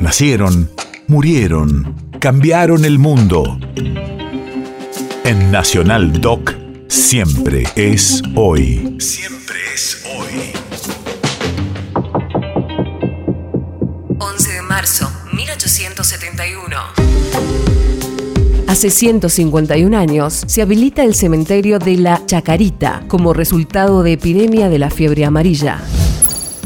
Nacieron, murieron, cambiaron el mundo. En Nacional Doc, siempre es hoy. Siempre es hoy. 11 de marzo, 1871. Hace 151 años se habilita el cementerio de la Chacarita como resultado de epidemia de la fiebre amarilla.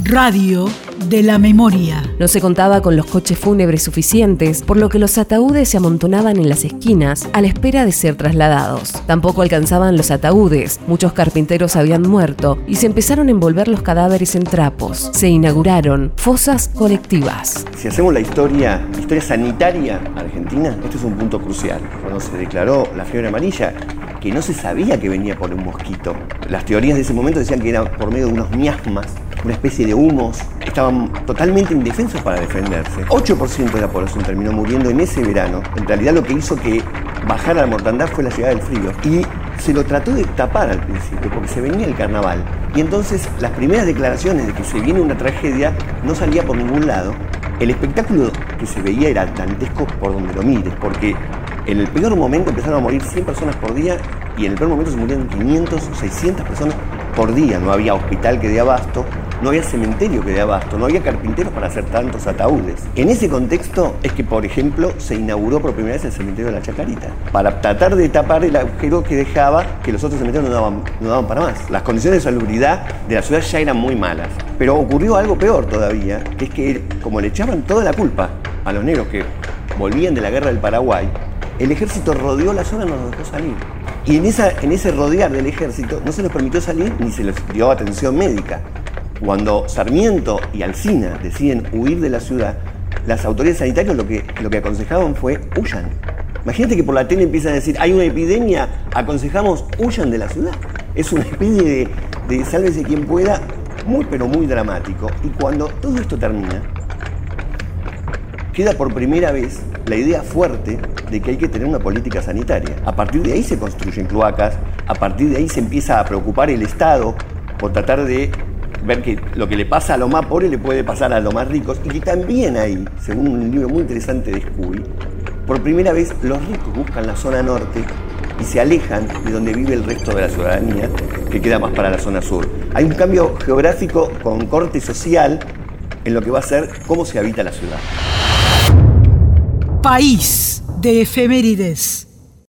Radio de la memoria. No se contaba con los coches fúnebres suficientes, por lo que los ataúdes se amontonaban en las esquinas a la espera de ser trasladados. Tampoco alcanzaban los ataúdes, muchos carpinteros habían muerto y se empezaron a envolver los cadáveres en trapos. Se inauguraron fosas colectivas. Si hacemos la historia, historia sanitaria argentina, esto es un punto crucial. Cuando se declaró la fiebre amarilla, que no se sabía que venía por un mosquito. Las teorías de ese momento decían que era por medio de unos miasmas, una especie de humos. Estaban totalmente indefensos para defenderse. 8% de la población terminó muriendo en ese verano. En realidad lo que hizo que bajara la mortandad fue la llegada del frío. Y se lo trató de tapar al principio, porque se venía el carnaval. Y entonces las primeras declaraciones de que se viene una tragedia no salía por ningún lado. El espectáculo que se veía era dantesco por donde lo mires, porque en el peor momento empezaron a morir 100 personas por día y en el peor momento se murieron 500, 600 personas por día. No había hospital que dé abasto, no había cementerio que dé abasto, no había carpinteros para hacer tantos ataúdes. En ese contexto es que, por ejemplo, se inauguró por primera vez el cementerio de la Chacarita, para tratar de tapar el agujero que dejaba que los otros cementerios no daban, no daban para más. Las condiciones de salubridad de la ciudad ya eran muy malas. Pero ocurrió algo peor todavía, es que como le echaban toda la culpa a los negros que volvían de la guerra del Paraguay, el ejército rodeó la zona y no nos dejó salir. Y en, esa, en ese rodear del ejército no se les permitió salir ni se les dio atención médica. Cuando Sarmiento y Alcina deciden huir de la ciudad, las autoridades sanitarias lo que, lo que aconsejaban fue huyan. Imagínate que por la tele empiezan a decir, hay una epidemia, aconsejamos huyan de la ciudad. Es una especie de, de sálvese quien pueda, muy pero muy dramático. Y cuando todo esto termina, queda por primera vez la idea fuerte de que hay que tener una política sanitaria. A partir de ahí se construyen cloacas, a partir de ahí se empieza a preocupar el Estado por tratar de ver que lo que le pasa a los más pobres le puede pasar a los más ricos y que también ahí, según un libro muy interesante de Scooby, por primera vez los ricos buscan la zona norte y se alejan de donde vive el resto de la ciudadanía, que queda más para la zona sur. Hay un cambio geográfico con corte social en lo que va a ser cómo se habita la ciudad. País de efemérides.